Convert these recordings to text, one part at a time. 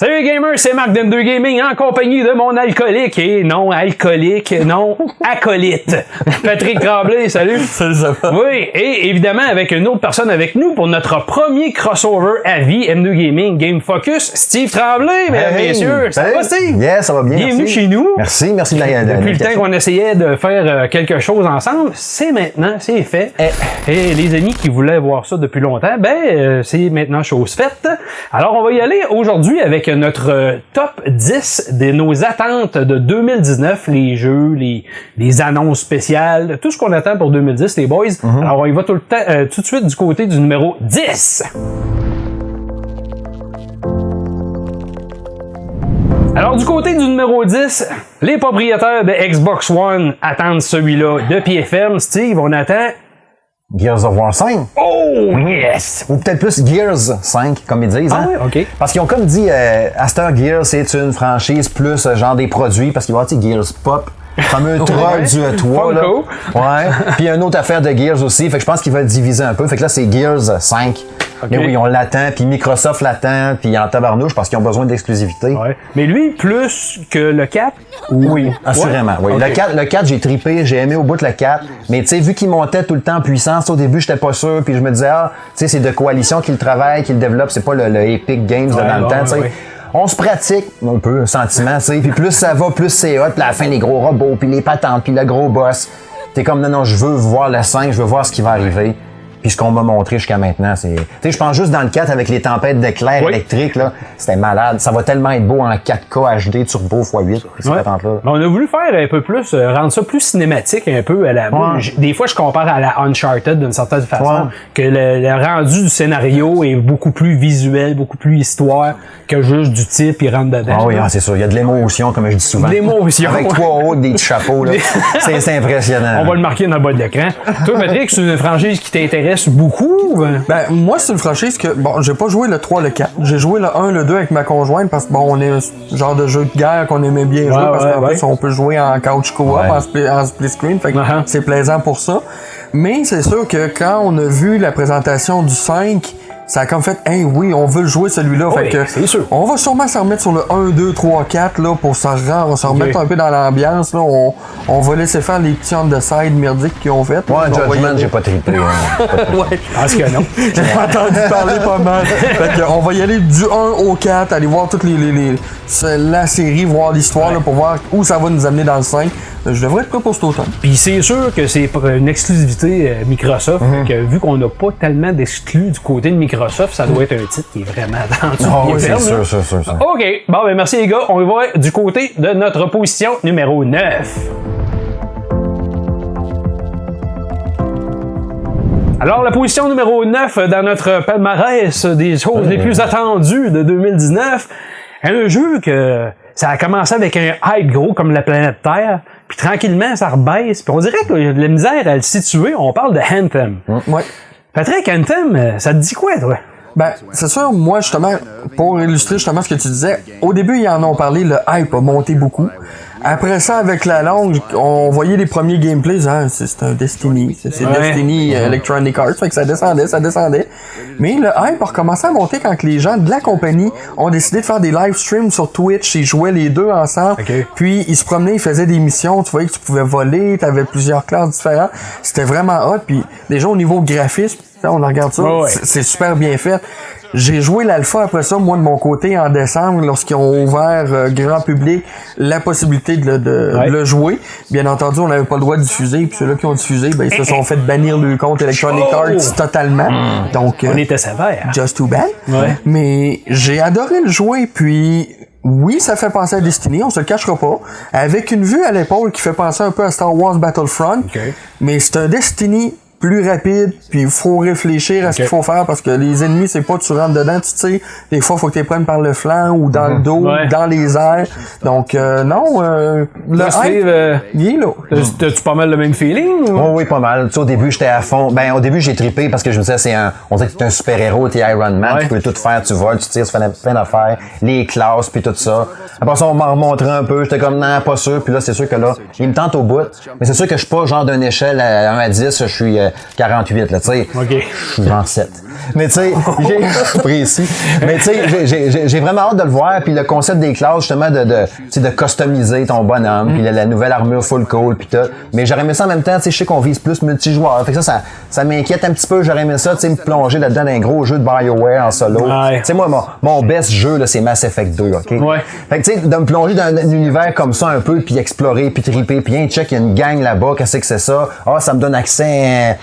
Salut les gamers, c'est Marc d'M2 Gaming en compagnie de mon alcoolique et non alcoolique, non acolyte. Patrick Tremblay, salut. Salut, ça va? Oui, et évidemment avec une autre personne avec nous pour notre premier crossover à vie M2 Gaming Game Focus, Steve Tremblay, mesdames et Hey, messieurs. Ça salut. va Steve? Yes, ça va bien. Bienvenue merci. chez nous. Merci, merci de la de Depuis le temps qu'on essayait de faire euh, quelque chose ensemble, c'est maintenant, c'est fait. Eh. Et les amis qui voulaient voir ça depuis longtemps, ben euh, c'est maintenant chose faite. Alors on va y aller aujourd'hui avec notre euh, top 10 de nos attentes de 2019, les jeux, les, les annonces spéciales, tout ce qu'on attend pour 2010 les boys. Mhm. Alors on y va tout le temps euh, tout de suite du côté du numéro 10. Alors, du côté du numéro 10, les propriétaires de Xbox One attendent celui-là de pied ferme. Steve, on attend. Gears of War 5. Oh, yes! Ou peut-être plus Gears 5, comme ils disent. Ah hein? ouais, ok. Parce qu'ils ont comme dit, euh, Astor Gears, c'est une franchise plus euh, genre des produits, parce qu'il va y avoir Gears Pop, le fameux truck du euh, toit. Là. Ouais. Puis une autre affaire de Gears aussi. Fait que je pense qu'ils veulent diviser un peu. Fait que là, c'est Gears 5. Mais oui, on l'attend, puis Microsoft l'attend, puis en tabarnouche parce qu'ils ont besoin d'exclusivité. Ouais. Mais lui, plus que le 4? Oui, assurément. Oui. Le 4, le 4 j'ai tripé, j'ai aimé au bout de le 4. Mais tu sais, vu qu'il montait tout le temps en puissance, au début, j'étais pas sûr. Puis je me disais, ah, tu sais, c'est de coalition qu'il travaille, qu'il développe. C'est pas le, le Epic Games de dans le temps, tu sais. On se pratique un peu, sentiment, tu sais. Puis plus ça va, plus c'est hot. Puis à la fin, les gros robots, puis les patentes, puis le gros boss. T'es comme, non, non, je veux voir le 5, je veux voir ce qui va arriver. Puis ce qu'on m'a montré jusqu'à maintenant, c'est... Tu sais, je pense juste dans le 4 avec les tempêtes d'éclairs Oui. électriques, là, c'était malade. Ça va tellement être beau en 4K HD Turbo x8, ces Ouais. Mais On a voulu faire un peu plus, euh, rendre ça plus cinématique un peu à la. Ouais. Des fois, je compare à la Uncharted d'une certaine façon, Ouais. que le, le rendu du scénario est beaucoup plus visuel, beaucoup plus histoire que juste du type il rentre dedans. Ah oui, ah, c'est sûr. Il y a de l'émotion, comme je dis souvent. De l'émotion. Avec trois hauts, des petits chapeaux, là. c'est c'est impressionnant. On va le marquer dans le bas de l'écran. Toi, Patrick, c'est une franchise qui t'intéresse beaucoup? ben? Ben, moi, c'est une franchise que, bon, j'ai pas joué le 3, le 4. J'ai joué le 1, le 2 avec ma conjointe parce que, bon, on est un genre de jeu de guerre qu'on aimait bien jouer parce ouais, qu'en ouais. plus, on peut jouer en couch co-op, Ouais. en, split, en split screen. Fait que Uh-huh. c'est plaisant pour ça. Mais c'est sûr que quand on a vu la présentation du 5, ça a comme fait, hey, oui, on veut le jouer celui-là. Oui, fait que, c'est sûr. on va sûrement s'en remettre sur le 1, 2, 3, 4, là, pour se, rendre, se remettre un peu dans l'ambiance, là. On, on va laisser faire les petits on the side merdiques qu'ils ont fait. Ouais, va y Judgment, j'ai pas trippé. hein. Ouais. Je pense que non. J'ai entendu parler pas mal. Fait que on va y aller du 1 au 4, aller voir toutes les, les, les- la série, voir l'histoire là, pour voir où ça va nous amener dans le 5. Euh, Je devrais être prêt pour cet automne. Puis c'est sûr que c'est pour une exclusivité euh, Microsoft, Mhm. que vu qu'on n'a pas tellement d'exclus du côté de Microsoft, ça doit être un titre qui est vraiment attendu. Bien oui, c'est sûr, sûr, sûr, sûr. OK. Bon, ben merci les gars. On va du côté de notre position numéro 9. Alors, la position numéro 9 dans notre palmarès des choses les plus attendues de 2019, un jeu que ça a commencé avec un hype gros comme la planète Terre, puis tranquillement ça rebaisse, puis on dirait que y a de la misère à le situer. On parle de Anthem. Ouais. Patrick, Anthem, euh, ça te dit quoi, toi? Ben, c'est sûr, moi, justement, pour illustrer justement ce que tu disais, au début, ils en ont parlé, le hype a monté beaucoup. Après ça, avec la longue, on voyait les premiers gameplays, hein, c'est un Destiny, c'est Ouais. Destiny euh, Electronic Arts, fait que ça descendait, ça descendait. Mais le hype a recommencé à monter quand les gens de la compagnie ont décidé de faire des live streams sur Twitch, ils jouaient les deux ensemble, puis ils se promenaient, ils faisaient des missions, tu voyais que tu pouvais voler, t'avais plusieurs classes différentes, c'était vraiment hot, puis déjà au niveau graphisme, on regarde ça, ouais. c'est- super bien fait. J'ai joué l'alpha après ça, moi de mon côté, en décembre, lorsqu'ils ont ouvert euh, grand public la possibilité de, le- de- Ouais. de le jouer. Bien entendu, on n'avait pas le droit de diffuser, puis ceux-là qui ont diffusé, ben, ils se sont fait bannir le compte Electronic Oh! Arts totalement. Donc, euh, On était sévère. just too bad. Ouais. Mais j'ai adoré le jouer, puis oui, ça fait penser à Destiny, on se le cachera pas. Avec une vue à l'épaule qui fait penser un peu à Star Wars Battlefront. Mais c'est un Destiny plus rapide, puis il faut réfléchir à ce qu'il faut faire parce que les ennemis, c'est pas tu rentres dedans, tu sais, des fois, faut que tu les prennes par le flanc ou dans le dos, Mhm. Ouais. dans les airs. Donc, euh, non, euh, le hype, euh, il est là. t'as- T'as-tu pas mal le même feeling? ou? Oh oui, pas mal. Tu sais, au début, j'étais à fond. Ben, au début, j'ai trippé parce que je me disais, c'est un, on dirait que t'es un super-héros, t'es Iron Man, Ouais. tu peux tout faire, tu voles, tu tires, tu fais plein d'affaires, les classes, puis tout ça. Après ça, on m'a remontré un peu, j'étais comme, non, pas sûr, puis là, c'est sûr que là, il me tente au bout. Mais c'est sûr que je suis pas genre d'une échelle à 1 à 10, je suis, euh, 48, là, tu sais. OK. Je suis genre 7. Mais tu sais, j'ai précis. Mais tu sais, j'ai- vraiment hâte de le voir. Puis le concept des classes, justement, de, de, tu sais, de customiser ton bonhomme, puis la, la nouvelle armure full cool, puis tout. Mais j'aurais aimé ça en même temps, tu sais, je sais qu'on vise plus multijoueur. Fait que ça, ça, ça m'inquiète un petit peu. J'aurais aimé ça, tu sais, me plonger là-dedans dans un gros jeu de BioWare en solo. Ouais. Tu sais, moi, mon, mon best jeu, là, c'est Mass Effect 2, OK? Ouais. Fait que, tu sais, de me plonger dans un univers comme ça un peu, puis explorer, puis triper, puis un check, il y a une gang là-bas, qu'est-ce que c'est ça? Ah, ça me donne accès à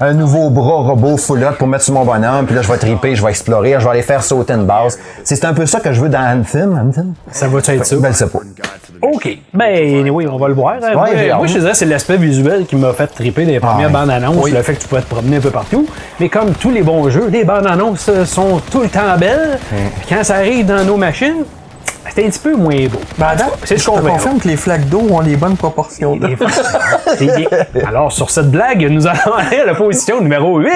un, nouveau bras robot up pour mettre sur mon bonhomme, puis là, je vais triper, je vais explorer, je vais aller faire sauter une base. C'est c'est un peu ça que je veux dans Anthem. Anthem? Ça va être ça? Ben, je sais pas. OK. Ben, oui, on va le voir. hein. moi, je te dirais, c'est l'aspect visuel qui m'a fait triper des premières bandes annonces, le fait que tu pouvais te promener un peu partout. Mais comme tous les bons jeux, les bandes annonces sont tout le temps belles. Puis quand ça arrive dans nos machines, c'est un petit peu moins beau. Ben, c'est ce je qu'on confirme que les flaques d'eau ont les bonnes proportions. Alors, sur cette blague, nous allons aller à la position numéro 8.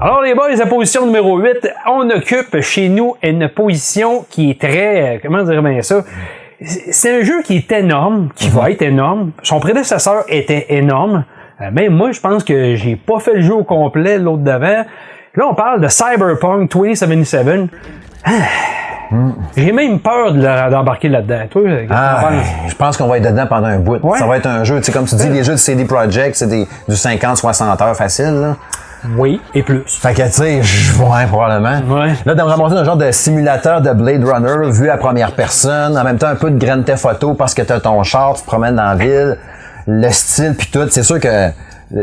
Alors, les boys, la position numéro 8, on occupe chez nous une position qui est très. euh, Comment dire bien ça? C'est un jeu qui est énorme, qui va être énorme. Son prédécesseur était énorme. Euh, Même moi, je pense que j'ai pas fait le jeu au complet, l'autre d'avant. Là, on parle de Cyberpunk 2077. Ah. J'ai même peur de d'embarquer là-dedans. Toi, Ah, penses? je pense qu'on va être dedans pendant un bout. Ouais. Ça va être un jeu, tu sais, comme tu dis, les jeux de CD Projekt, c'est du 50-60 heures facile, là. Oui, et plus. Fait que, tu sais, je ouais, probablement. Ouais. Là, de me ramasser un genre de simulateur de Blade Runner vu à première personne, en même temps un peu de Grand Theft Auto parce que t'as ton char, tu te promènes dans la ville, le style puis tout, c'est sûr que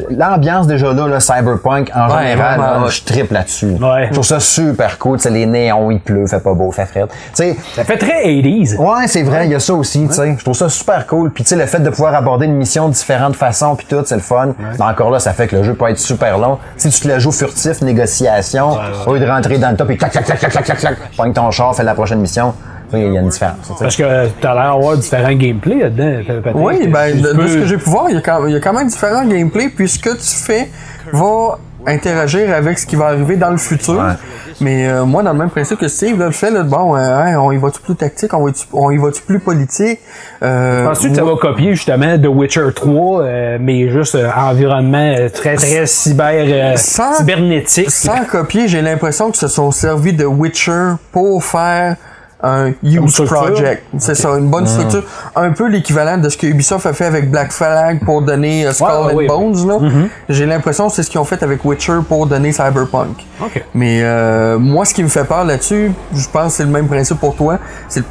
l'ambiance déjà là, le cyberpunk en Ouais, général, vraiment, là, ouais. je triple là-dessus. Ouais. Je trouve ça super cool, tu sais, les néons, il pleut, fait pas beau, fait frais. Tu sais, Ça fait très 80s. Ouais, c'est vrai, il y a ça aussi, tu sais. Je trouve ça super cool. Puis tu sais, le fait de pouvoir aborder une mission de différentes façons, puis tout, c'est le fun. Mais encore là, ça fait que le jeu peut être super long. Si tu te le joues furtif, négociation, au lieu de rentrer dans le top et clac, clac, clac, clac, clac, clac, clac, pogne ton char, fais la prochaine mission, il y a une différence. Parce que tu as l'air d'avoir différents gameplays là-dedans, Patrick. Oui, ben, de, ce que j'ai pu voir, il y, a quand, il y a quand même différents gameplays, puis ce que tu fais va interagir avec ce qui va arriver dans le futur. Mais euh, moi, dans le même principe que Steve, là, le fait, là, bon, euh, hein, on y va-tu plus tactique, on, va on y va-tu plus politique? Euh, Penses-tu que ça va copier justement The Witcher 3, euh, mais juste euh, environnement euh, très très cyber euh, Sans- cybernétique? Sans copier, j'ai l'impression que se sont servis de Witcher pour faire un huge project. C'est ça, une bonne structure. Un peu l'équivalent de ce que Ubisoft a fait avec Black Flag pour donner euh, Skull and. Bones. Là. J'ai l'impression que c'est ce qu'ils ont fait avec Witcher pour donner Cyberpunk. Mais euh, moi, ce qui me fait peur là-dessus, je pense que c'est le même principe pour toi. C'est le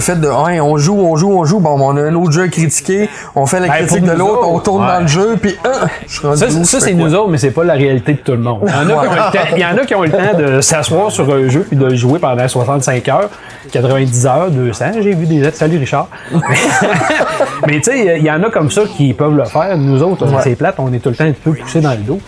fait de, hein, on joue, on joue, on joue, bon, on a un autre jeu à critiquer, on fait la Ben, critique de l'autre, on tourne ouais. dans le jeu, puis hein, je Ça, ça, je c'est nous autres, mais c'est pas la réalité de tout le monde. Il y en a, qui, ont le temps, il y en a qui ont le temps de s'asseoir sur un jeu puis de le jouer pendant 65 heures, 90 heures, 200. J'ai vu des Salut Richard. mais tu sais, il y en a comme ça qui peuvent le faire. Nous autres, c'est plate, on est tout le temps un peu poussé dans le dos.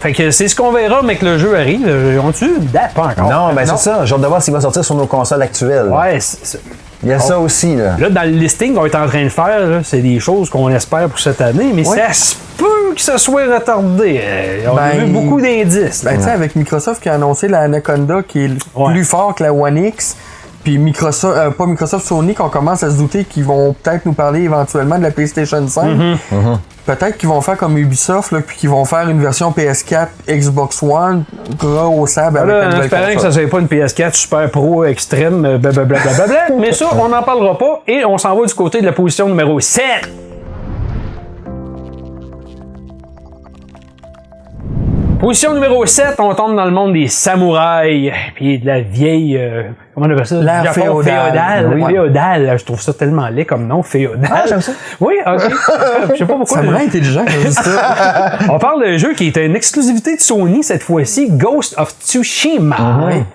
Fait que c'est ce qu'on verra, mais que le jeu arrive. On-tu date? Pas encore. Non, ben c'est ça. J'ai hâte de voir s'il va sortir sur nos consoles actuelles. Ouais, c'est- Il y a ça aussi, là. Là, dans le listing qu'on est en train de faire, là, c'est des choses qu'on espère pour cette année, mais Ouais. ça se peut que ça soit retardé. Euh, on a Ben, vu beaucoup d'indices. Ben, tu sais, avec Microsoft qui a annoncé la Anaconda qui est Ouais. plus fort que la One X, puis Microsoft, euh, pas Microsoft, Sony, qu'on commence à se douter qu'ils vont peut-être nous parler éventuellement de la PlayStation 5. Mm-hmm. Peut-être qu'ils vont faire comme Ubisoft, là, puis qu'ils vont faire une version PS4, Xbox One, grossable avec Là, la en nouvelle espérant que ça soit pas une PS4 super pro extrême, euh, blablabla. mais ça, on n'en parlera pas et on s'en va du côté de la position numéro 7. Position numéro 7, on tombe dans le monde des samouraïs, puis de la vieille, euh, comment on appelle ça? L'ère Japon féodale. féodal. Oui. Féodal, je trouve ça tellement laid comme nom, féodal. Ah, j'aime ça. Oui, ok. je sais pas pourquoi. Me rend intelligent quand je dis ça. On parle d'un jeu qui est une exclusivité de Sony cette fois-ci, Ghost of Tsushima,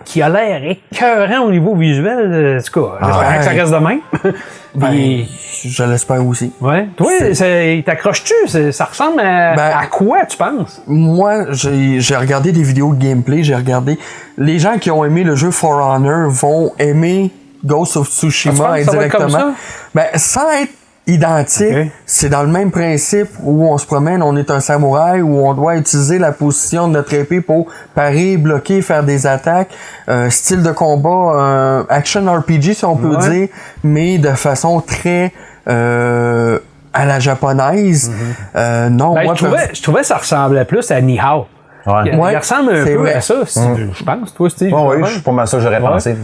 qui a l'air écœurant au niveau visuel. euh, En tout cas, j'espère ouais. que ça reste de même. Ben, Puis, je l'espère aussi. ouais. Toi? C'est- Ça ressemble à, Ben- à quoi, tu penses? Moi, j'ai regardé des vidéos de gameplay, j'ai regardé. Les gens qui ont aimé le jeu For Honor vont aimer Ghost of Ah, Tsushima comme indirectement. Ben, sans être identique, c'est dans le même principe où on se promène, on est un samouraï, où on doit utiliser la position de notre épée pour parer, bloquer, faire des attaques. Euh, style de combat, euh, action RPG si on peut Ouais. dire, mais de façon très euh, à la japonaise. Euh, non, Ben, moi, je, trouvais, je trouvais ça ressemblait plus à Nihao. Ouais. Il, Ouais, il ressemble un c'est peu vrai. à ça, si- je pense, toi, Steve. Oui, je- pour moi, ça, j'aurais pensé.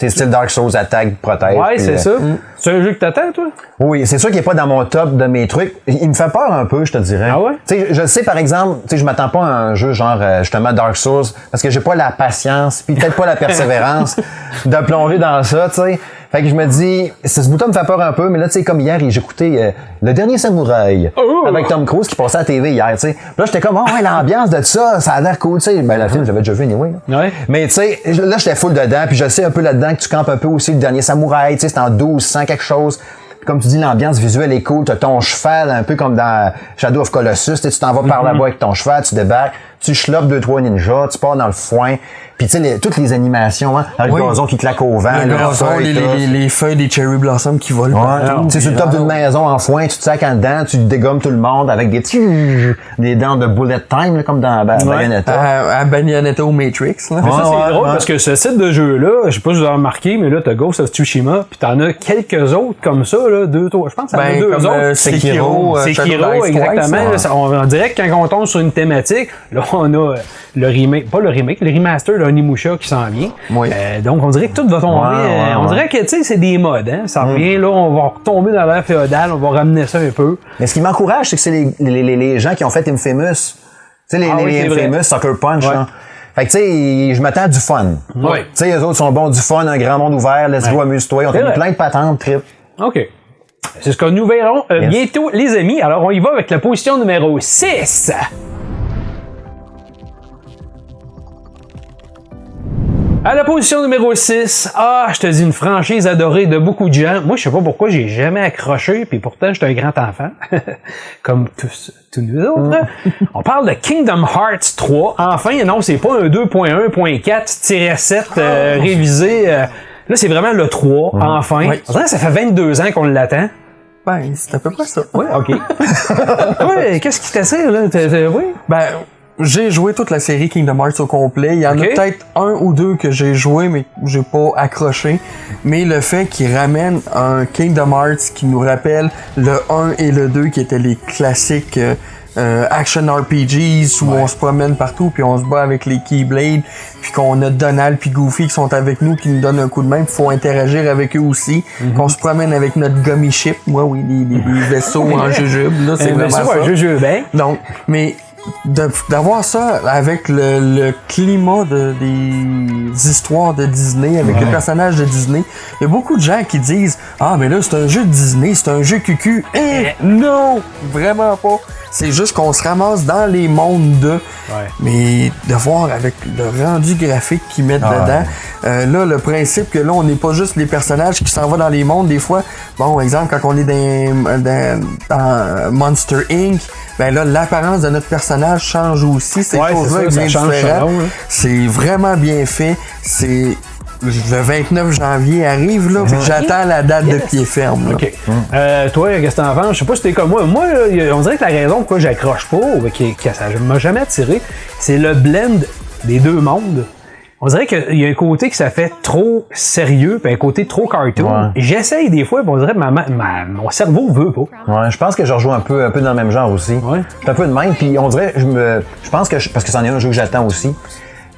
C'est style Dark Souls, attaque, protège. Ouais, c'est euh, ça. C'est un jeu que t'attends, toi? Oui, c'est sûr qu'il n'est pas dans mon top de mes trucs. Il me fait peur un peu, je te dirais. Ah ouais? Tu sais, je sais, par exemple, tu sais, je m'attends pas à un jeu genre, euh, justement, Dark Souls, parce que j'ai pas la patience, puis peut-être pas la persévérance de plonger dans ça, tu sais. Fait que je me dis, ce bouton me fait peur un peu, mais là, tu sais, comme hier, j'écoutais euh, Le Dernier Samouraï Oh! avec Tom Cruise qui passait à la TV hier, tu sais. Puis Là, j'étais comme, oh, ouais, l'ambiance de ça, ça a l'air cool, tu sais. Ben, le film, j'avais déjà vu anyway. là. Ouais. Mais tu sais, là, j'étais full dedans, puis je sais un peu là-dedans que tu campes un peu aussi le dernier samouraï, tu sais, c'est en 1200 quelque chose. Puis Comme tu dis, l'ambiance visuelle est cool. T'as ton cheval, un peu comme dans Shadow of Colossus. Tu t'en vas par là-bas avec ton cheval, tu débarques, tu chlopes deux, trois ninjas, tu pars dans le foin. Puis tu sais, les- toutes les animations, hein, avec Oui. le gazon qui claque au vent, Le les gazon, feuilles, les, les- les feuilles des cherry blossoms qui volent. Ouais, partout. tu sais, sur le top d'une maison en foin, tu te sacs en dedans, tu dégommes tout le monde avec des petits, des dents de bullet time, là, comme dans Ba- Bayonetta. À, à Bayonetta au Matrix. Là. Mais ça, c'est ouais, drôle ouais. parce que ce type de jeu-là, je sais pas si vous avez remarqué, mais là, t'as Ghost of Tsushima, puis t'en as quelques autres comme ça, là, deux, trois. Je pense que t'en as Ben, deux comme autres. euh, Sekiro, Sekiro, euh, C'est Shadow Kiro, Die Twice, exactement. là. là, ça- on, on dirait que quand on tombe sur une thématique, là, on a euh, le remake, pas le remake, le remaster de Onimusha qui s'en vient. Oui. Euh, donc, on dirait que tout va tomber. Ouais, ouais, euh, on dirait que, tu sais, c'est des modes, hein. Ça revient, là, on va retomber dans l'ère féodale, on va ramener ça un peu. Mais ce qui m'encourage, c'est que c'est les, les, les, les gens qui ont fait Infamous. Tu sais, les, Ah oui. Infamous, Sucker Punch, là. Fait que, tu sais, je m'attends à du fun. Tu sais, les autres sont bons, du fun, un grand monde ouvert, let's go, amuse-toi. On fait plein de patentes, trip. OK. C'est ce que nous verrons euh, Yes. bientôt, les amis. Alors, on y va avec la position numéro 6. À la position numéro 6, ah, je te dis une franchise adorée de beaucoup de gens. Moi, je sais pas pourquoi j'ai jamais accroché, puis pourtant, j'étais un grand enfant, comme tous, tous nous autres. On parle de Kingdom Hearts 3. Enfin, non, c'est pas un 2.1.4-7 euh, révisé. euh, là, c'est vraiment le 3, enfin. Oui. On dirait que ça fait 22 ans qu'on l'attend. Ben, c'est à peu près ça. Oui, OK. ouais, qu'est-ce qui t'attire, là? Oui? Ben, j'ai joué toute la série Kingdom Hearts au complet. Il y en a peut-être un ou deux que j'ai joué, mais j'ai pas accroché. Mais le fait qu'il ramène un Kingdom Hearts qui nous rappelle le 1 et le 2 qui étaient les classiques euh, euh, action RPGs où on se promène partout puis on se bat avec les Keyblades puis qu'on a Donald puis Goofy qui sont avec nous qui nous donnent un coup de main faut interagir avec eux aussi qu'on se promène avec notre gummy ship moi oui des vaisseaux en jujube là c'est vraiment ça, ça un jeu bien. donc, mais d'avoir ça avec le, le climat de, des histoires de Disney, avec les personnages de Disney, il y a beaucoup de gens qui disent Ah, mais là, c'est un jeu de Disney, c'est un jeu cucu. Eh, non, vraiment pas. C'est juste qu'on se ramasse dans les mondes de. Mais de voir avec le rendu graphique qu'ils mettent Ah dedans, euh, là, le principe que là, on n'est pas juste les personnages qui s'en vont dans les mondes, des fois. Bon, exemple, quand on est dans, dans, dans Monster Inc., ben là, l'apparence de notre personnage change aussi. Ces Ouais, choses-là là. C'est vraiment bien fait. C'est. Le 29 janvier arrive, là, puis j'attends la date de pied ferme. là. OK. Euh, toi, qu'est-ce que t'en penses? Je sais pas si t'es comme moi. Moi, là, on dirait que la raison pourquoi j'accroche pas, qui, que ça m'a jamais attiré, c'est le blend des deux mondes. On dirait qu'il y a un côté que ça fait trop sérieux, puis un côté trop cartoon. Ouais. J'essaye des fois, puis on dirait que ma, ma- ma- mon cerveau veut pas. Ouais, je pense que je rejoue un peu, un peu dans le même genre aussi. Ouais. Je suis un peu de même, puis on dirait, je me, je pense que, je- parce que c'en est un jeu que j'attends aussi.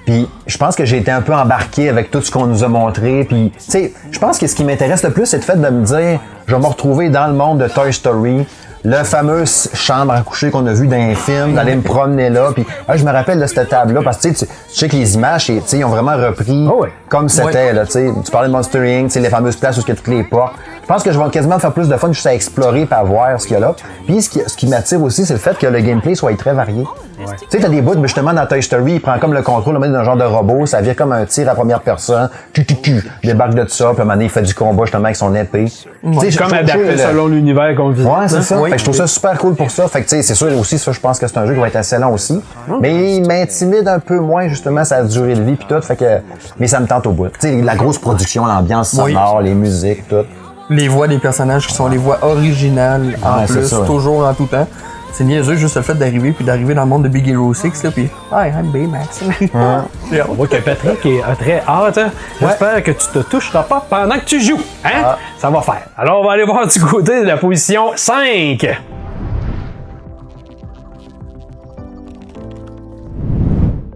Puis je pense que j'ai été un peu embarqué avec tout ce qu'on nous a montré. Puis, tu sais, je pense que ce qui m'intéresse le plus, c'est le fait de me dire, je vais me retrouver dans le monde de Toy Story, le fameux chambre à coucher qu'on a vu dans les films, d'aller me promener là. Puis, ah, je me rappelle de cette table-là, parce que tu sais, tu tu sais que les images, c'est- tu sais, ils ont vraiment repris ouais. comme c'était. Là, tu sais. tu parlais de Monster Inc., tu sais, les fameuses places où il y a toutes les portes. Je pense que je vais quasiment faire plus de fun juste à explorer et à voir ce qu'il y a là. Puis ce qui, ce qui m'attire aussi, c'est le fait que le gameplay soit très varié. Tu sais, t'as des bouts, mais justement, dans Toy Story, il prend comme le contrôle, d'un genre de robot, ça vient comme un tir à première personne, tu, tu, tu, il débarque de ça, puis à un moment donné, il fait du combat justement avec son épée. Je Comme adapté le- selon l'univers qu'on visite. Ouais, c'est hein? ça. Oui. Fait que je trouve ça super cool pour ça. Fait que, tu sais, c'est sûr aussi, ça, je pense que c'est un jeu qui va être assez long aussi. Mais il m'intimide un peu moins, justement, sa durée de vie puis tout. Fait que, mais ça me tente au bout. Tu sais, la grosse production, l'ambiance Oui. sonore, les musiques, tout. Les voix des personnages qui sont les voix originales en Ouais, plus, ça, ouais. toujours en tout temps. C'est niaiseux juste le fait d'arriver puis d'arriver dans le monde de Big Hero 6 là puis Hi, I'm Baymax. On voit que Patrick est a très hâte. hein. J'espère que tu te toucheras pas pendant que tu joues. Hein? Ça va faire. Alors, on va aller voir du côté de la position 5.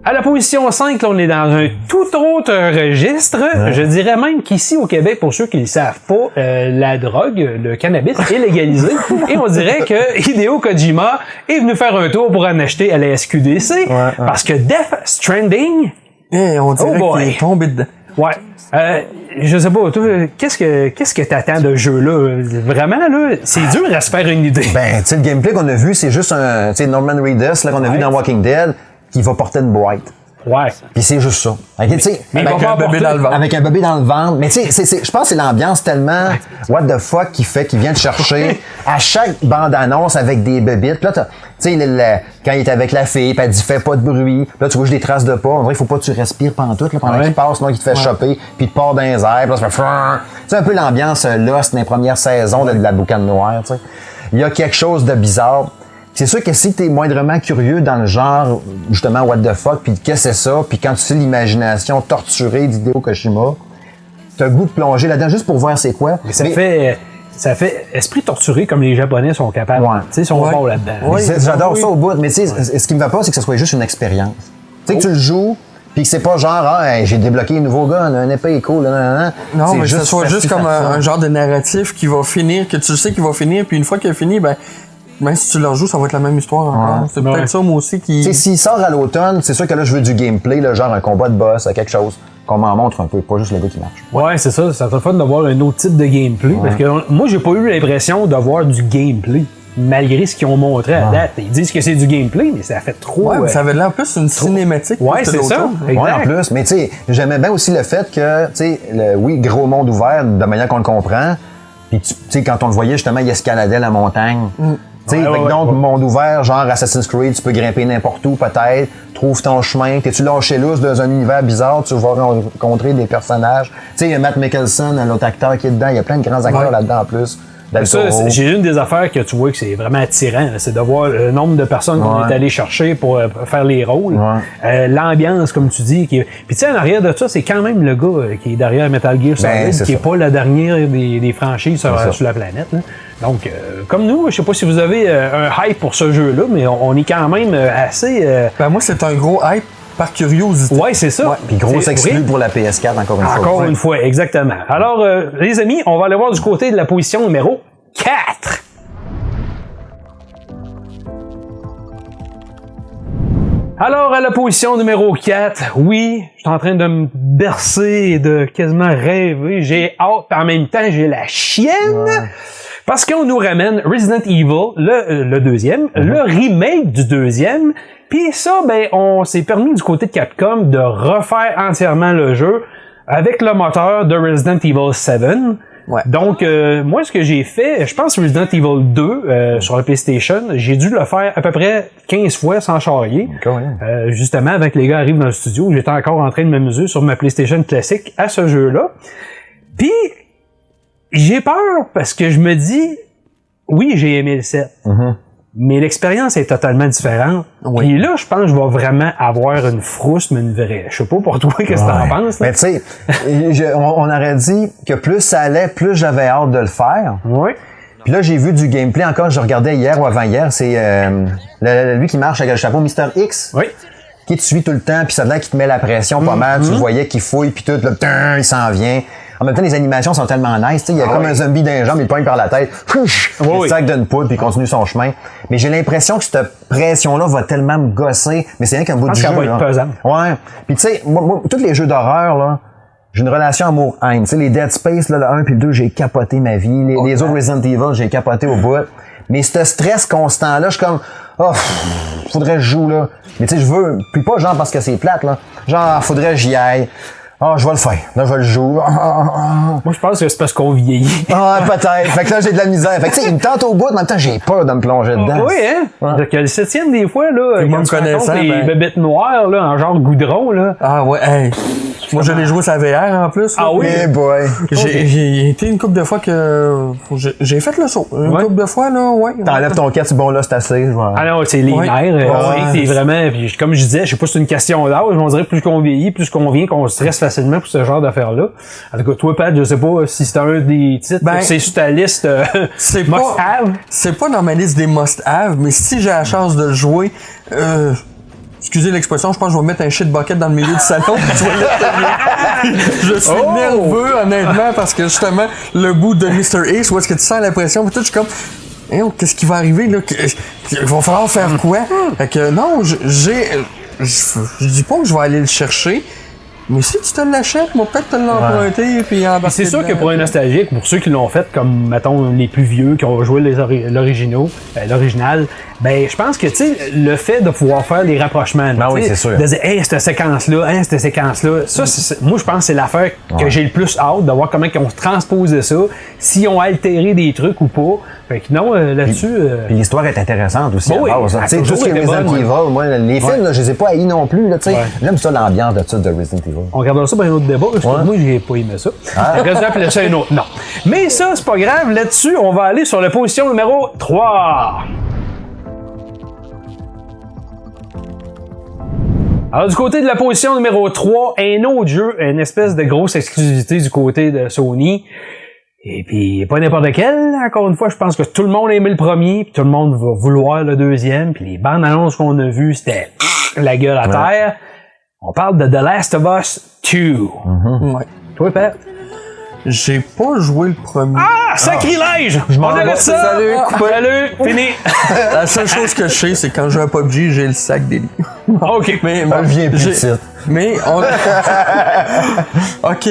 À la position 5, là, on est dans un tout autre registre. Je dirais même qu'ici au Québec, pour ceux qui ne le savent pas, euh, la drogue, le cannabis est légalisé. et on dirait que Hideo Kojima est venu faire un tour pour en acheter à la SQDC. Parce que Death Stranding, Eh, on dirait Oh qu'il est tombé dedans. Ouais. Euh, je sais pas, toi, qu'est-ce que qu'est-ce que t'attends de ce jeu-là? Vraiment, là, c'est dur à se faire une idée. Ben, tu sais, le gameplay qu'on a vu, c'est juste un, tu sais, Norman Reedus, là, qu'on a vu Ouais. dans Walking Dead, qui va porter une boîte. Ouais. Puis c'est juste ça. Mais avec, un bébé dans le ventre. avec un bébé dans le ventre. Mais tu sais, je pense que c'est l'ambiance tellement what the fuck qui fait qu'il vient te chercher à chaque bande-annonce avec des bébites. Puis là, tu sais, quand il est avec la fille, puis elle dit fais pas de bruit. Puis là, tu vois des traces de pas. On dirait qu'il faut pas que tu respires pendant tout, là, pendant Ouais. qu'il passe, sinon il te fait choper, puis il te part dans les airs. Puis là, ça fait un peu l'ambiance euh, Lost dans les premières saisons de, de la boucane noire, tu sais. Il y a quelque chose de bizarre. C'est sûr que si t'es moindrement curieux dans le genre, justement, what the fuck, puis qu'est-ce que c'est ça, puis quand tu sais l'imagination torturée d'Hideo Kojima, t'as le goût de plonger là-dedans juste pour voir c'est quoi. Ça Mais- fait ça fait esprit torturé comme les Japonais sont capables. Ouais. Tu sais, ils sont Ouais. bons là-dedans. Ouais. J'adore oui. ça au bout, mais tu sais, ce qui me va pas, c'est que ce soit juste une expérience. Tu sais, que tu le joues, puis que c'est pas genre, ah, hey, j'ai débloqué un nouveau gun, un épée est cool, nan, nan, nan. Non, mais que ce soit juste comme un genre de narratif qui va finir, que tu sais qu'il va finir, puis une fois qu'il a fini, ben, même si tu le rejoues, ça va être la même histoire encore. Ouais. C'est peut-être Ouais. ça, moi aussi, qui. Tu sais, s'il sort à l'automne, c'est sûr que là, je veux du gameplay, là, genre un combat de boss, quelque chose, qu'on m'en montre un peu, pas juste le gars qui marche. Ouais, c'est ça. Ça serait fun d'avoir un autre type de gameplay. Parce que on- moi, j'ai pas eu l'impression d'avoir du gameplay. Malgré ce qu'ils ont montré à date. Ils disent que c'est du gameplay, mais ça fait trop. Ouais, mais euh, ça avait l'air plus une cinématique. Ouais, c'est ça. Ouais, en plus, mais tu sais, j'aimais bien aussi le fait que, tu sais, le- oui, gros monde ouvert, de manière qu'on le comprend, puis tu sais, quand on le voyait, justement, il escaladait la montagne. Tu Ouais, que ouais, donc, ouais. monde ouvert, genre Assassin's Creed, tu peux grimper n'importe où, peut-être, trouve ton chemin, t'es-tu lâché lousse dans un univers bizarre, tu vas rencontrer des personnages. Tu sais, il y a Matt Mickelson, l'autre acteur qui est dedans, il y a plein de grands acteurs Ouais. là-dedans en plus. C'est- j'ai une des affaires que tu vois que c'est vraiment attirant, c'est de voir le nombre de personnes qu'on est allé chercher pour euh, faire les rôles. Ouais. Euh, L'ambiance, comme tu dis. Qui est... Puis tu sais, en arrière de ça, c'est quand même le gars euh, qui est derrière Metal Gear Solid, Ben, c'est qui est ça. pas la dernière des, des franchises sur, ça. sur la planète. là. Donc, euh, comme nous, je sais pas si vous avez euh, un hype pour ce jeu-là, mais on, on est quand même euh, assez... euh, Ben, moi, c'est un gros hype par curiosité. Ouais, c'est ça. Puis gros C'est- exclu oui. pour la PS4, encore une fois. Encore une fois, exactement. Alors, euh, les amis, on va aller voir du côté de la position numéro 4. Alors, à la position numéro 4, oui, je suis en train de me bercer et de quasiment rêver. J'ai hâte, en même temps, j'ai la chienne. Parce qu'on nous ramène Resident Evil, le, euh, le deuxième, le remake du deuxième. Puis ça, ben, on s'est permis du côté de Capcom de refaire entièrement le jeu avec le moteur de Resident Evil 7. Ouais. Donc, euh, moi, ce que j'ai fait, je pense Resident Evil 2 euh, sur la PlayStation, j'ai dû le faire à peu près 15 fois sans charrier. Euh, justement, avant que les gars arrivent dans le studio, j'étais encore en train de m'amuser sur ma PlayStation classique à ce jeu-là. Puis, j'ai peur parce que je me dis, oui, j'ai aimé le 7, mais l'expérience est totalement différente. Oui. Puis là, je pense que je vais vraiment avoir une frousse, mais une vraie. Je sais pas pour toi, qu'est-ce que t'en Ouais. penses? là? Mais tu sais, on, on aurait dit que plus ça allait, plus j'avais hâte de le faire. Oui. Puis là, j'ai vu du gameplay encore, je regardais hier ou avant-hier, c'est euh, lui qui marche avec le chapeau Mister X, Oui. qui te suit tout le temps, puis ça a l'air qu'il te met la pression pas mal, tu le voyais qu'il fouille, puis tout, là, il s'en vient. En même temps, les animations sont tellement nice, tu sais, il y a comme un zombie d'un jambe, il pogne par la tête, il oui. sac d'une poudre, puis il continue son chemin. Mais j'ai l'impression que cette pression-là va tellement me gosser, mais c'est rien qu'un bout du jeu. va être là. pesante. Ouais. Puis tu sais, moi, moi, tous les jeux d'horreur, là, j'ai une relation amour-haine. Tu sais, les Dead Space, là, le 1 puis le 2, j'ai capoté ma vie. Les, les autres Resident Evil, j'ai capoté au bout. Mais ce stress constant-là, je suis comme, oh, faudrait que je joue, là. Mais tu sais, je veux, puis pas genre parce que c'est plate, là. Genre, faudrait que j'y aille. Ah, je vais le faire. Là, je vais le jouer. Ah, ah, ah, Moi, je pense que c'est parce qu'on vieillit. ah. Ah, peut-être. Fait que là, j'ai de la misère. Fait que tu sais, il me tente au bout, mais en même temps, j'ai peur de me plonger dedans. Oui, hein? Ouais. Que le septième, des fois, là, quand tu connaissant, les ben- bébêtes noires, là, en genre goudron, là. Ah ouais, hey. Moi, je l'ai joué sa VR en plus. là. Ah oui? Eh boy. J'ai j'ai été une couple de fois que j'ai- j'ai fait le saut. Une Ouais. couple de fois là, ouais. T'enlèves ton casque, bon là, c'est assez. je vois. Ah non, c'est les Ouais. nerfs. euh, Ouais. c'est vraiment. Puis comme je disais, je sais pas si c'est une question d'âge, on dirait plus qu'on vieillit, plus qu'on vient, qu'on stresse facilement pour ce genre d'affaires-là. En tout cas, toi, Pat, je sais pas si c'est un des titres, Ben, c'est sur ta liste euh, C'est must pas, have. c'est pas dans ma liste des must-have, mais si j'ai la chance de le jouer, euh, excusez l'expression, je pense que je vais mettre un shit bucket dans le milieu du salon. je suis Oh! nerveux, honnêtement, parce que justement, le bout de Mr. Ace, où est-ce que tu sens la pression, puis tout, je suis comme, Hein, qu'est-ce qui va arriver, là? Il va falloir faire quoi? Fait que non, j'ai, je dis pas que je vais aller le chercher, mais si tu te l'achètes, moi peut-être te l'emprunter, puis embarquer C'est sûr que pour un nostalgique, pour ceux qui l'ont fait, comme mettons les plus vieux qui ont joué euh, l'original, ben je pense que tu sais le fait de pouvoir faire les rapprochements, Ben tu oui, sais, c'est sûr. de dire hey cette séquence là, hein, cette séquence là, ça c'est- moi je pense que c'est l'affaire que j'ai le plus hâte de voir comment ils ont transposé ça, s'ils ont altéré des trucs ou pas. Fait que non euh, là-dessus. euh, Puis l'histoire est intéressante aussi Bon, à oui, base. hein. tout ce qui est Resident bonne, Evil, moi, les films, là, je les ai pas haïs non plus. Là. Ouais. J'aime ça l'ambiance de, ça, de Resident Evil. On regardera ça pour un autre débat. parce que Moi, j'ai pas aimé ça. Ah. Appeler ça un autre. Non. Mais ça, c'est pas grave. Là-dessus, on va aller sur la position numéro 3. Alors, du côté de la position numéro 3, un autre jeu, une espèce de grosse exclusivité du côté de Sony. Et puis, pas n'importe quel. Encore une fois, je pense que tout le monde a aimé le premier, puis tout le monde va vouloir le deuxième. Puis les bandes annonces qu'on a vues, c'était la gueule à terre. On parle de The Last of Us 2. Ouais. Toi, Pat? J'ai pas joué le premier. Ah, sacrilège! Je m'en vais. ça! Salut, coupé. Salut! Fini! La seule chose que je sais, c'est quand je joue à PUBG, j'ai le sac des lits. OK. Mais, Ah, je viens plus. Mais on. ok.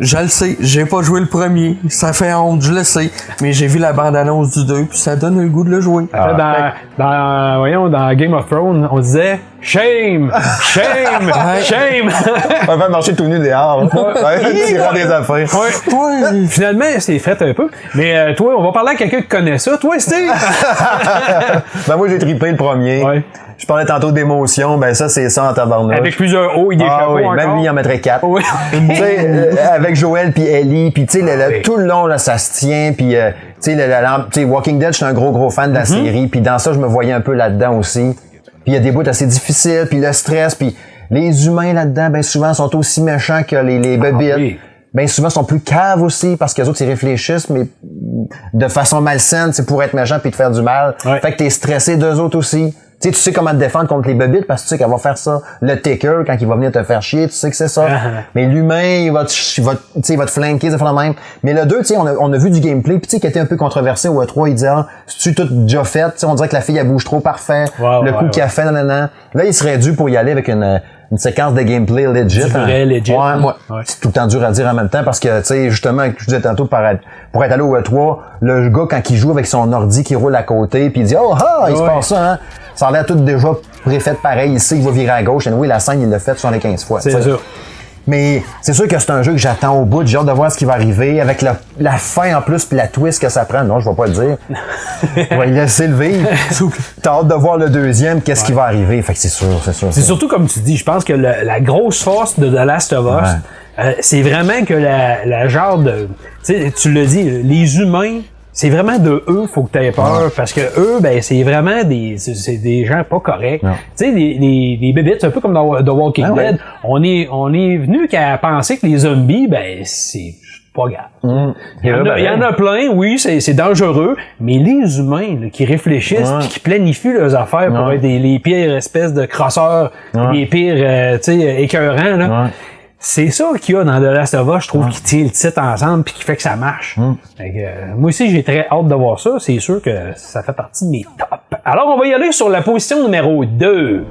Je le sais, j'ai pas joué le premier. Ça fait honte, je le sais. Mais j'ai vu la bande-annonce du 2, puis ça donne le goût de le jouer. Dans, dans, voyons, dans Game of Thrones, on disait Shame! Shame! Shame! On va marcher tout nu dehors. Ouais, tirant des affaires. Ouais. Ouais. Finalement, c'est fait un peu. Mais euh, toi, on va parler à quelqu'un qui connaît ça. Toi, Steve? Ben, moi, j'ai trippé le premier. Ouais. Je parlais tantôt d'émotion. Ben, ça, c'est ça en tabarnouche. Avec plusieurs hauts et des Ah chapeaux oui, même lui, il en mettrait quatre. Oui. Tu sais, euh, avec Joël puis Ellie, puis tu sais, oui. tout le long, là, ça se tient, puis euh, tu sais, Walking Dead, je suis un gros, gros fan de la Mm-hmm. série, puis dans ça, je me voyais un peu là-dedans aussi. Puis il y a des bouts assez difficiles, puis le stress, puis les humains là-dedans, ben souvent, sont aussi méchants que les, les. Ah oui. Ben souvent, sont plus caves aussi, parce que les autres, ils réfléchissent, mais de façon malsaine, c'est pour être méchant puis te faire du mal. Ouais. Fait que t'es stressé d'eux autres aussi. Tu sais, tu sais comment te défendre contre les bébites parce que tu sais qu'elle va faire ça. Le taker, quand il va venir te faire chier, tu sais que c'est ça. Ah. Mais l'humain, il va te, il va, tu il va te flanquer, ça fait le même. Mais le 2, tu sais, on a, on a vu du gameplay, puis tu sais, qui était un peu controversé au E3, il disait, ah, c'est-tu tout déjà fait? Tu sais, on dirait que la fille, elle bouge trop parfait. Ouais, le ouais, coup ouais. qu'elle fait, nanana. Là, il serait dû pour y aller avec une, une séquence de gameplay legit. Du vrai hein. legit. Ouais. Ouais. C'est tout le temps dur à dire en même temps parce que, tu sais, justement, je disais tantôt, pour être, pour être allé au E3, le gars, quand il joue avec son ordi qui roule à côté, puis il dit, oh, ah, il se passe ça, hein. Ça a l'air tout déjà préfet pareil. Il sait qu'il va virer à gauche. Et oui, la scène, il l'a fait 75 fois. C'est ça. Mais c'est sûr que c'est un jeu que j'attends au bout. J'ai hâte de voir ce qui va arriver. Avec la, la fin en plus, puis la twist que ça prend. Non, je vais pas le dire. On va laisser le vivre. T'as hâte de voir le deuxième, qu'est-ce qui va arriver. Fait que c'est sûr, c'est sûr. C'est surtout comme tu dis, je pense que le- la grosse force de The Last of Us, euh, c'est vraiment que la, la genre de. Tu sais, tu le dis, les humains. C'est vraiment de eux, faut que tu aies peur, parce que eux, ben, c'est vraiment des, c'est- des gens pas corrects. Tu sais, les, les, les bébites, c'est un peu comme dans The Walking Ah ouais. Dead. On est, on est venu qu'à penser que les zombies, ben, c'est pas grave. Il y, en a, il y en a plein, oui, c'est dangereux, mais les humains là, qui réfléchissent, Ouais. puis qui planifient leurs affaires pour être des, les pires espèces de crosseurs, les pires, euh, tu sais, écœurants, là. C'est ça qu'il y a dans The Last of Us, je trouve, qui tient le titre ensemble puis qui fait que ça marche. Fait que, euh, moi aussi, j'ai très hâte de voir ça. C'est sûr que ça fait partie de mes tops. Alors, on va y aller sur la position numéro 2.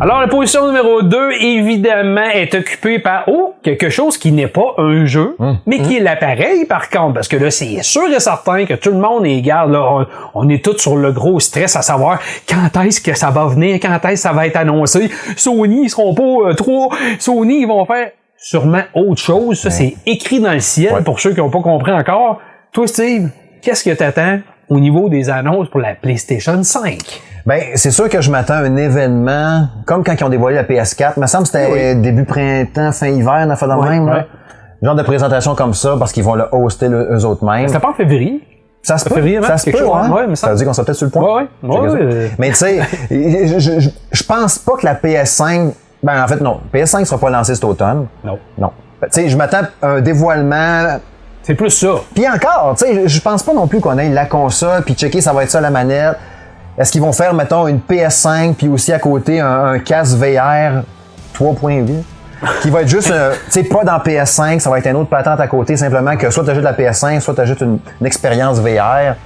Alors, la position numéro 2, évidemment, est occupée par, oh, quelque chose qui n'est pas un jeu, mais qui est l'appareil, par contre. Parce que là, c'est sûr et certain que tout le monde est, garde, là, on, on est tous sur le gros stress à savoir quand est-ce que ça va venir, quand est-ce que ça va être annoncé. Sony, ils seront pas euh, trop, Sony, ils vont faire sûrement autre chose. Ça, c'est écrit dans le ciel pour ceux qui n'ont pas compris encore. Toi, Steve, qu'est-ce que t'attends au niveau des annonces pour la PlayStation 5? Ben, c'est sûr que je m'attends à un événement, comme quand ils ont dévoilé la PS4. Il me semble que c'était début printemps, fin hiver, une affaire de même. là. Genre de présentation comme ça, parce qu'ils vont le hoster le- eux autres mêmes. C'était pas en février? Ça se peut, février, ça hein, se peut, chose, hein? ouais, mais ça- veut dire qu'on sera peut-être sur le point. Ouais, ouais. Ouais. Mais tu sais, je, je, je- je pense pas que la PS5, ben en fait non, PS5 sera pas lancée cet automne. Non. Non. Tu sais, je m'attends à un dévoilement C'est plus ça. puis encore, tu sais, je- je pense pas non plus qu'on ait la console, puis checker ça va être ça la manette. Est-ce qu'ils vont faire, mettons, une PS5, puis aussi à côté un, un casque VR 3.8? qui va être juste, euh, tu sais, pas dans PS5, ça va être une autre patente à côté, simplement que soit tu ajoutes la PS5, soit tu ajoutes une, une expérience VR.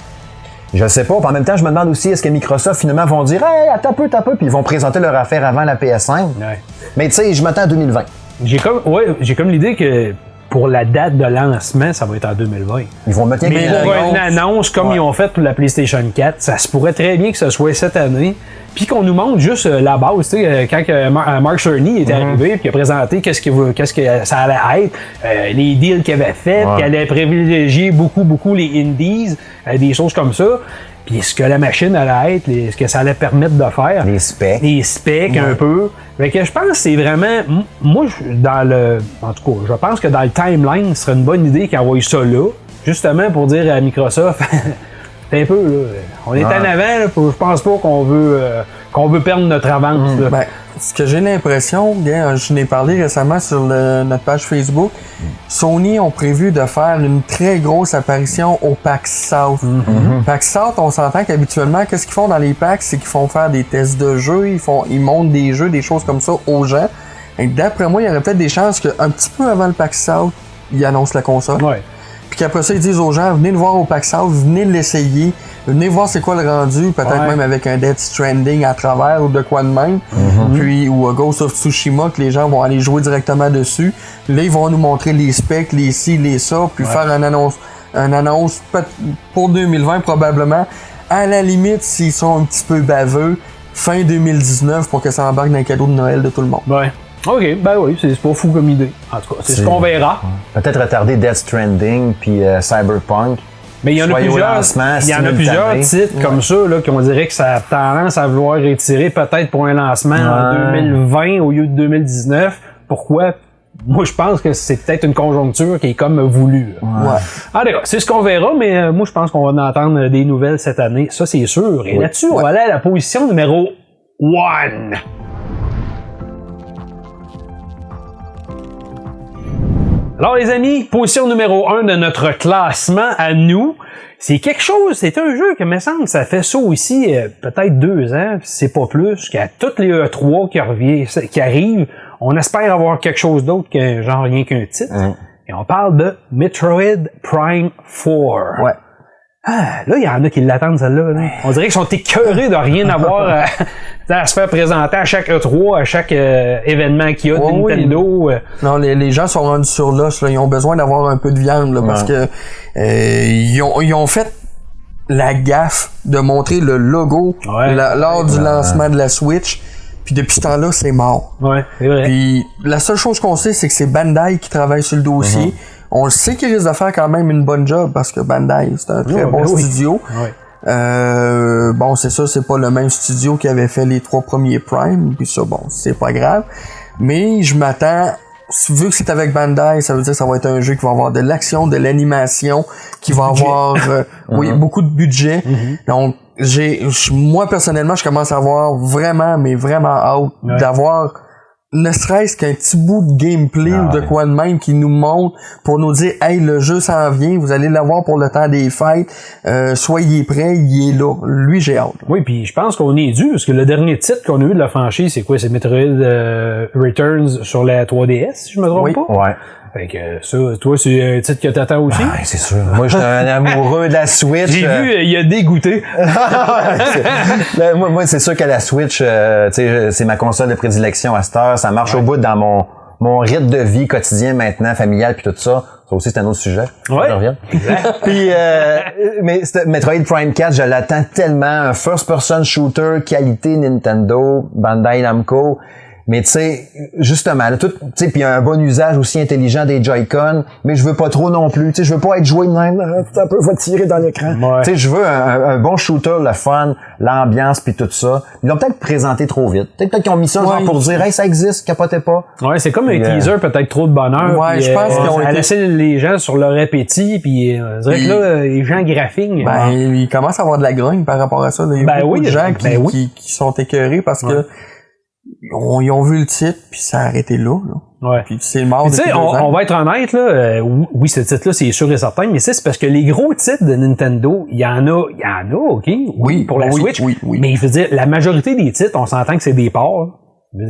Je sais pas. Puis en même temps, je me demande aussi, est-ce que Microsoft, finalement, vont dire, hey, attends peu, attends peu, puis ils vont présenter leur affaire avant la PS5. Ouais. Mais tu sais, je m'attends à 2020. J'ai comme, ouais, j'ai comme l'idée que pour la date de lancement, ça va être en 2020. Ils vont mettre Mais pour une annonce comme Ouais. ils ont fait pour la PlayStation 4, ça se pourrait très bien que ce soit cette année. Puis qu'on nous montre juste euh, la base, tu sais, euh, quand euh, Mark Cerny est arrivé, puis il a présenté qu'est-ce que, vous- qu'est-ce que ça allait être, euh, les deals qu'il avait fait, Ouais. qu'il allait privilégier beaucoup, beaucoup les indies, euh, des choses comme ça. Puis ce que la machine allait être, les- ce que ça allait permettre de faire. Les specs. Les specs un peu. Fait que je pense que c'est vraiment. Moi, dans le. En tout cas, je pense que dans le timeline, ce serait une bonne idée qu'ils envoient ça là. Justement pour dire à Microsoft. C'est un peu, là. On est en avant, là, pour- je pense pas qu'on veut euh, qu'on veut perdre notre avance. là. Ben, ce que j'ai l'impression, gars, je n'ai parlé récemment sur le- notre page Facebook, Sony ont prévu de faire une très grosse apparition au PAX South. PAX South, on s'entend qu'habituellement, qu'est-ce qu'ils font dans les PAX, c'est qu'ils font faire des tests de jeux, ils font, ils montrent des jeux, des choses comme ça aux gens. Et d'après moi, il y aurait peut-être des chances qu'un petit peu avant le PAX South, ils annoncent la console. Ouais. Puis qu'après ça, ils disent aux gens, venez le voir au PAX South, venez l'essayer, venez voir c'est quoi le rendu, peut-être Ouais. même avec un Dead Stranding à travers ou de quoi de même. Puis, ou un Ghost of Tsushima, que les gens vont aller jouer directement dessus. Là, ils vont nous montrer les specs, les ci, les ça, puis faire une annonce, une annonce pour 2020 probablement. À la limite, s'ils sont un petit peu baveux, fin 2019 pour que ça embarque dans les cadeaux de Noël de tout le monde. Ouais. OK, ben oui, c'est pas fou comme idée. En tout cas, c'est ce qu'on verra. Peut-être retarder Death Stranding puis euh, Cyberpunk. Mais il y en a plusieurs, il y en a plusieurs titres comme ça là, qu'on dirait que ça a tendance à vouloir retirer peut-être pour un lancement en Ouais. 2020 au lieu de 2019. Pourquoi? Moi, je pense que c'est peut-être une conjoncture qui est comme voulue. Ouais. Ah d'accord, c'est ce qu'on verra, mais euh, moi, je pense qu'on va en entendre des nouvelles cette année. Ça, c'est sûr. Et là-dessus, on va aller à la position numéro 1. Alors les amis, position numéro 1 de notre classement à nous, c'est quelque chose, c'est un jeu que me semble ça fait ça aussi euh, peut-être deux ans, c'est pas plus, qu'à toutes les E3 qui, revient, qui arrivent, on espère avoir quelque chose d'autre que genre rien qu'un titre. Et on parle de Metroid Prime 4. Ouais. Ah, là, il y en a qui l'attendent, celle-là. là. On dirait qu'ils sont écœurés de rien avoir à, à se faire présenter à chaque E3, à chaque euh, événement qu'il y a de Ouais, oui. Nintendo. euh. Non, les, les gens sont rendus sur l'os. Ils ont besoin d'avoir un peu de viande, là, parce que euh, ils, ont, ils ont fait la gaffe de montrer le logo Ouais. la- lors du lancement de la Switch. Puis depuis ce temps-là, c'est mort. Ouais, c'est vrai. Puis la seule chose qu'on sait, c'est que c'est Bandai qui travaille sur le dossier. Mhm. On le sait qu'il risque de faire quand même une bonne job parce que Bandai, c'est un très Ouais, bon ben oui. studio. Ouais. Euh, bon, c'est ça, c'est pas le même studio qui avait fait les trois premiers Prime, puis ça, bon, c'est pas grave. Mais je m'attends, vu que c'est avec Bandai, ça veut dire que ça va être un jeu qui va avoir de l'action, de l'animation, qui va avoir, euh, oui, beaucoup de budget. Donc, j'ai, moi personnellement, je commence à avoir vraiment, mais vraiment hâte Ouais. d'avoir ne serait-ce qu'un petit bout de gameplay ou de quoi de même qui nous montre pour nous dire hey le jeu s'en vient vous allez l'avoir pour le temps des fêtes euh, soyez prêts il est là lui j'ai hâte Oui, puis je pense qu'on est dû, parce que le dernier titre qu'on a eu de la franchise, c'est quoi? C'est Metroid euh, Returns sur la 3DS, si je me trompe Oui. pas? Ouais. Fait que ça, toi, c'est un titre que t'attends aussi? Ouais, c'est sûr. Moi, je suis un amoureux de la Switch. J'ai vu, euh, il a dégoûté. c'est- Là, moi, moi, c'est sûr que la Switch, euh, c'est ma console de prédilection à cette heure. Ça marche au bout dans mon, mon rythme de vie quotidien maintenant, familial puis tout ça. Ça aussi, c'est un autre sujet. Ouais. Je reviens. puis, euh, mais Metroid Prime 4, je l'attends tellement. Un first-person shooter, qualité Nintendo, Bandai Namco. Mais tu sais, justement, là, tout, tu sais, puis un bon usage aussi intelligent des Joy-Con, mais je veux pas trop non plus. Tu sais, je veux pas être joué de même, un peu, va tirer dans l'écran. Ouais. Tu sais, je veux un, un bon shooter, le fun, l'ambiance puis tout ça. Ils l'ont peut-être présenté trop vite. Peut-être qu'ils ont mis ça genre Ouais. pour dire, hey, ça existe, capotez pas. Ouais, c'est comme un Yeah. teaser, peut-être trop de bonheur. Ouais, je pense euh, qu'ils ont laisser les gens sur leur appétit, puis euh, on dirait que là, euh, les gens graphiques. Ben, il commence à avoir de la grogne par rapport à ça. là. Il y a Ben beaucoup oui, de gens qui, ben oui. qui, qui sont écœurés parce que ils ont, ils ont vu le titre puis ça a arrêté là. là. ouais. Puis c'est mort Tu sais, on, on va être honnête, là, euh, oui, oui, ce titre-là, c'est sûr et certain, mais c'est c'est parce que les gros titres de Nintendo, il y en a, il y en a, OK? Oui, pour la oui, Switch. oui, oui. Mais je veux dire, la majorité des titres, on s'entend que c'est des ports.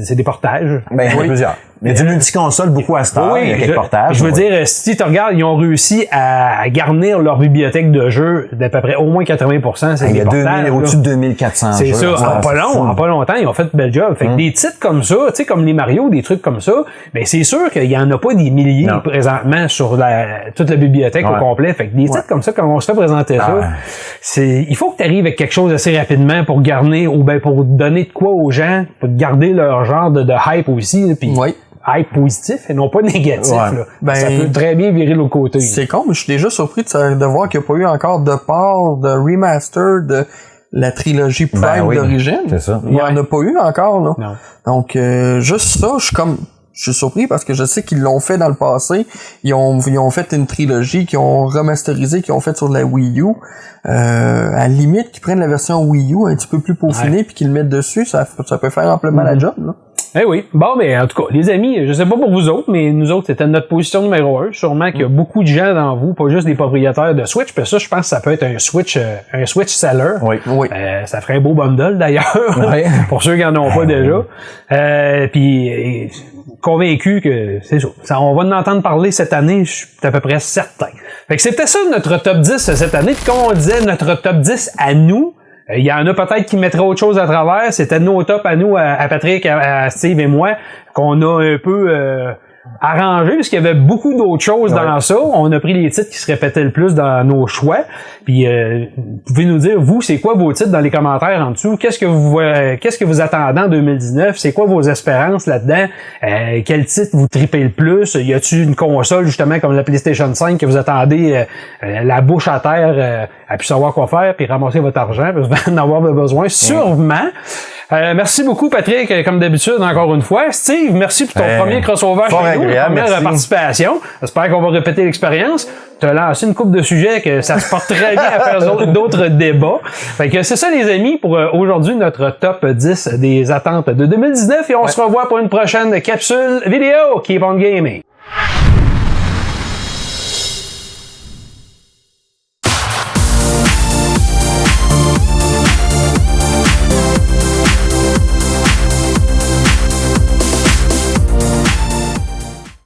C'est des portages. Ben, a plusieurs. Y a du multi-console beaucoup à Star, il y a quelques je, portages. je veux ouais. dire, euh, si tu regardes, ils ont réussi à garnir leur bibliothèque de jeux d'à peu près au moins 80%, c'est Il y a portages. 2000, là. au-dessus de 2400 C'est ça, en pas long, en pas longtemps, ils ont fait de bel job. Fait que des titres comme ça, tu sais, comme les Mario, des trucs comme ça, ben c'est sûr qu'il y en a pas des milliers Non. présentement sur la, toute la bibliothèque au complet. Fait que des titres comme ça, quand on se fait présenter Ah ça, ouais. c'est, il faut que tu arrives avec quelque chose assez rapidement pour garder, ou ben pour donner de quoi aux gens, pour garder leur genre de, de hype aussi, puis Oui. Hype positif et non pas négatif. Ouais. là. Ben, ça peut très bien virer de l'autre côté. C'est con, mais je suis déjà surpris de, voir qu'il n'y a pas eu encore de part, de remaster de la trilogie Prime Ben oui, d'origine. c'est ça. Il n'y en a pas eu encore, là. Non. Donc, euh, juste ça, je suis comme... Je suis surpris parce que je sais qu'ils l'ont fait dans le passé. Ils ont, ils ont fait une trilogie qu'ils ont remasterisé, qu'ils ont fait sur la Wii U. Euh, à la limite, qu'ils prennent la version Wii U un petit peu plus peaufinée puis qu'ils le mettent dessus, ça, ça peut faire amplement la job. Là. Eh oui. Bon, mais en tout cas, les amis, je sais pas pour vous autres, mais nous autres, c'était notre position numéro un. Sûrement qu'il y a Mm. beaucoup de gens dans vous, pas juste des propriétaires de Switch. Puis ça, je pense que ça peut être un Switch, euh, un Switch seller. Oui. Oui. Euh, ça ferait un beau bundle d'ailleurs, Ouais. pour ceux qui en ont pas déjà. Euh, puis euh, convaincu que c'est ça. Ça, On va en entendre parler cette année, je suis à peu près certain. Fait que c'était ça notre top 10 cette année. Puis comme on disait, notre top 10 à nous, euh, il y en a peut-être qui mettraient autre chose à travers. C'était nos top à nous, à, Patrick, à, Steve et moi, qu'on a un peu euh, arrangé, parce qu'il y avait beaucoup d'autres choses dans ça. On a pris les titres qui se répétaient le plus dans nos choix. Puis euh, vous pouvez nous dire, vous, c'est quoi vos titres dans les commentaires en dessous? Qu'est-ce que vous euh, qu'est-ce que vous attendez en 2019? C'est quoi vos espérances là-dedans? Euh, quel titre vous tripez le plus? Y a-tu une console, justement, comme la PlayStation 5 que vous attendez euh, euh, la bouche à terre euh, à plus savoir quoi faire puis ramasser votre argent parce que vous allez en avoir besoin? Sûrement. Euh, merci beaucoup, Patrick, euh, comme d'habitude, encore une fois. Steve, merci pour ton Euh, premier crossover fort chez nous, agréable, première merci. participation. J'espère qu'on va répéter l'expérience. Tu as lancé une coupe de sujets que ça se porte très bien à faire d'autres- d'autres débats. Fait que c'est ça, les amis, pour euh, aujourd'hui, notre top 10 des attentes de 2019. Et on se revoit pour une prochaine capsule vidéo. Keep on gaming.